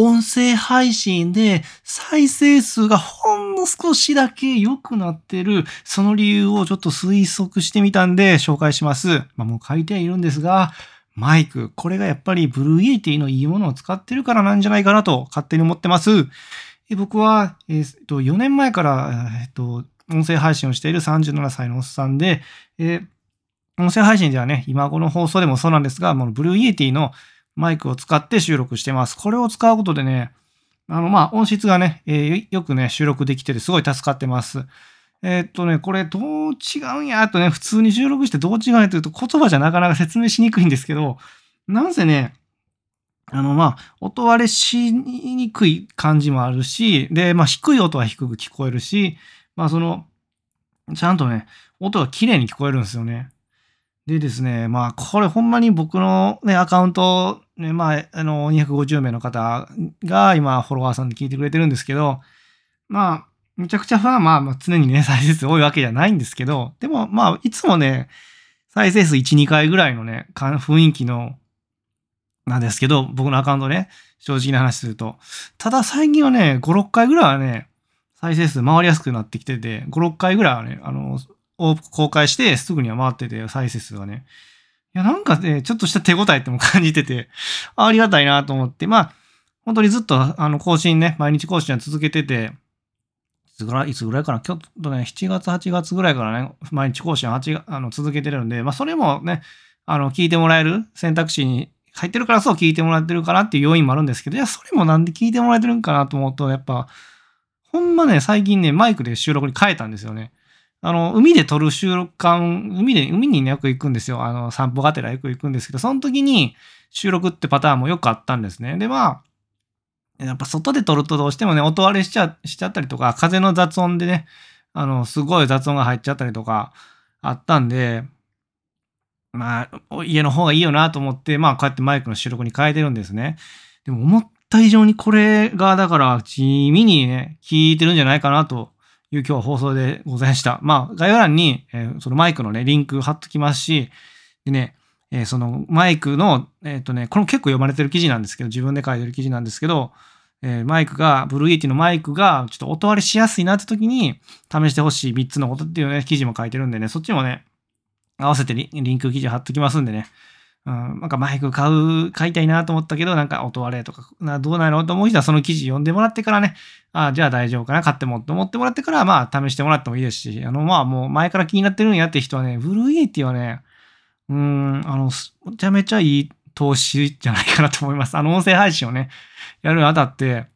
音声配信で再生数がほんの少しだけ良くなってる、その理由をちょっと推測してみたんで紹介します。まあもう書いてはいるんですが、マイク、これがやっぱり Blue Yeti のいいものを使ってるからなんじゃないかなと勝手に思ってます。僕は、えっと、4年前から、えっと、音声配信をしている37歳のおっさんで、え音声配信ではね、今この放送でもそうなんですが、もう Blue Yeti のマイクを使って収録してます。これを使うことでね、あの、ま、音質がね、えー、よくね、収録できててすごい助かってます。えー、っとね、これどう違うんや？とね、普通に収録してどう違うんや？というと言葉じゃなかなか説明しにくいんですけど、なんせね、あの、ま、音割れしにくい感じもあるし、で、まあ、低い音は低く聞こえるし、まあ、その、ちゃんとね、音が綺麗に聞こえるんですよね。でですね、まあ、これほんまに僕のね、アカウント、ね、まあ、あの、250名の方が今、フォロワーさんで聞いてくれてるんですけど、まあ、めちゃくちゃファンは、まあ、常にね、再生数多いわけじゃないんですけど、でも、まあ、いつもね、再生数1、2回ぐらいのね、雰囲気の、なんですけど、僕のアカウントね、正直な話すると。ただ最近はね、5、6回ぐらいはね、再生数回りやすくなってきてて、5、6回ぐらいはね、あの、公開してすぐには回ってて、再生数がね。や、なんかね、ちょっとした手応えっても感じてて、ありがたいなと思って、まあ、本当にずっと、あの、更新ね、毎日更新は続けてて、いつぐらい、いつぐらいかな、今日とね、7月、8月ぐらいからね、毎日更新はあの続けてるんで、まあ、それもね、あの、聞いてもらえる選択肢に入ってるからそう聞いてもらってるかなっていう要因もあるんですけど、いや、それもなんで聞いてもらえてるんかなと思うと、やっぱ、ほんまね、最近ね、マイクで収録に変えたんですよね。あの、海で撮る収録感、海で、海にね、よく行くんですよ。あの、散歩がてらよく行くんですけど、その時に収録ってパターンもよくあったんですね。で、まあ、やっぱ外で撮るとどうしてもね、音割れしちゃ、しちゃったりとか、風の雑音でね、あの、すごい雑音が入っちゃったりとかあったんで、まあ、家の方がいいよなと思って、まあ、こうやってマイクの収録に変えてるんですね。でも、思った以上にこれが、だから、地味にね、効いてるんじゃないかなという今日は放送でございました。まあ、概要欄に、えー、そのマイクのね、リンク貼っときますし、でね、えー、そのマイクの、えっ、ー、とね、これも結構読まれてる記事なんですけど、自分で書いてる記事なんですけど、えー、マイクが、 Blue Yeti のマイクが、ちょっと音割れしやすいなって時に、試してほしい3つのことっていうね、記事も書いてるんでね、そっちもね、合わせてリンク記事貼っときますんでね、うん、なんかマイク買う、買いたいなと思ったけど、なんか音割れとか、などうなのと思う人はその記事読んでもらってからね、あじゃあ大丈夫かな、買ってもって思ってもらってから、まあ試してもらってもいいですし、あの、まあもう前から気になってるんやって人はね、 Blue Yeti はね、うん、あの、めちゃめちゃいい投資じゃないかなと思います。あの、音声配信をね、やるにあたって、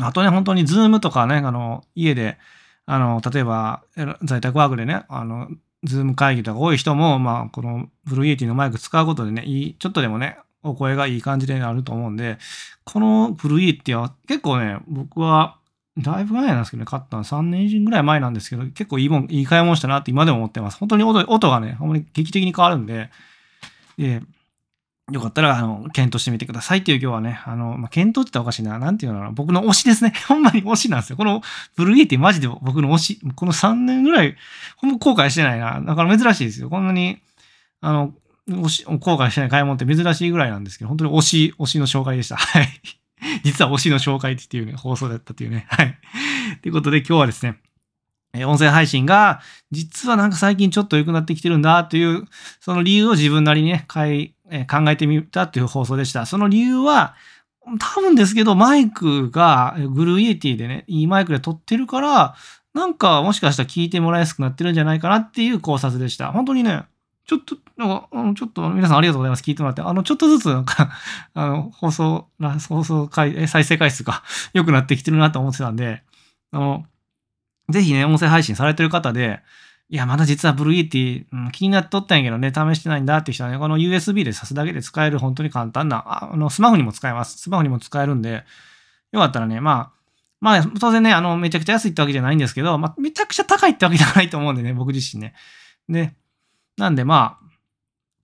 あとね、本当に Zoom とかね、あの、家で、あの、例えば、在宅ワークでね、あの、 Zoom 会議とか多い人も、まあ、この Blue Yeti のマイク使うことでね、いい、ちょっとでもね、お声がいい感じでなると思うんで、この Blue Yeti は結構ね、僕は、だいぶ前なんですけどね、買ったの3年ぐらい前なんですけど、結構いいもん、いい買い物したなって今でも思ってます。本当に音音がね、あんまり劇的に変わるんで、で、よかったら、あの、検討してみてくださいっていう今日はね、あの、まあ、検討って言ったらおかしいな。なんていうのかな僕の推しですね。ほんまに推しなんですよ。このブルーイエティマジで僕の推し。この3年ぐらい、ほんま後悔してないな。だから珍しいですよ。こんなに、あの、推し、後悔してない買い物って珍しいぐらいなんですけど、本当に推し、推しの紹介でした。はい。実は推しの紹介っていうね、放送だったっていうね。はい。ということで今日はですね、え音声配信が、実はなんか最近ちょっと良くなってきてるんだという、その理由を自分なりにね、考えてみたという放送でした。その理由は、多分ですけど、マイクがグルーイエティでね、いいマイクで撮ってるから、なんかもしかしたら聞いてもらいやすくなってるんじゃないかなっていう考察でした。本当にね、ちょっと、なんか、ちょっと皆さんありがとうございます。聞いてもらって。あの、ちょっとずつなんか あの、放送、放送回、再生回数が 良くなってきてるなと思ってたんで、あの、ぜひね、音声配信されてる方で、いや、まだ実はブルーイーティ、うん、気になっとったんやけどね、試してないんだって人はね、この USB で挿すだけで使える本当に簡単な、あの、スマホにも使えます。スマホにも使えるんで、よかったらね、まあ、まあ、当然ね、あの、めちゃくちゃ安いってわけじゃないんですけど、まあ、めちゃくちゃ高いってわけじゃないと思うんでね、僕自身ね。で、なんでま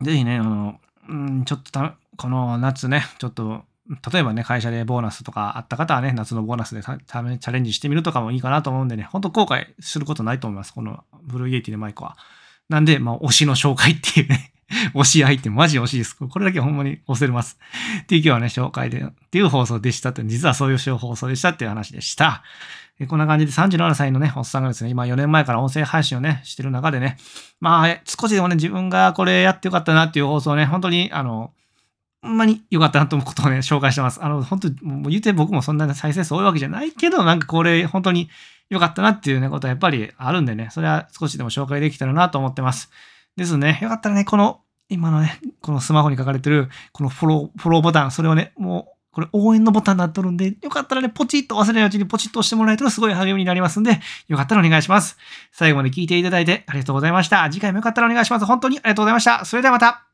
あ、ぜひね、あの、うん、ちょっとた、この夏ね、ちょっと例えばね、会社でボーナスとかあった方はね、夏のボーナスでチャレンジしてみるとかもいいかなと思うんでね、本当後悔することないと思います。この Blue Yeti のマイクは。なんで、まあ、推しの紹介っていうね 推しアイテム、マジ推しです。これだけほんまに推せれます。っていう今日はね、紹介で、っていう放送でしたって、実はそういう放送でしたっていう話でした。こんな感じで37歳のね、おっさんがですね、今4年前から音声配信をね、してる中でね、まあ、少しでもね、自分がこれやってよかったなっていう放送をね、本当に、あの、ほんまに良かったなと思うことをね、紹介してます。あの、本当もう言うて僕もそんな再生数多いわけじゃないけど、なんかこれ本当に良かったなっていうね、ことはやっぱりあるんでね、それは少しでも紹介できたらなと思ってます。ですね、よかったらね、この、今のね、このスマホに書かれてる、このフォロー、フォローボタン、それをね、もう、これ応援のボタンになっとるんで、よかったらね、ポチッと忘れないうちにポチッと押してもらえるとすごい励みになりますんで、よかったらお願いします。最後まで聞いていただいてありがとうございました。次回もよかったらお願いします。本当にありがとうございました。それではまた。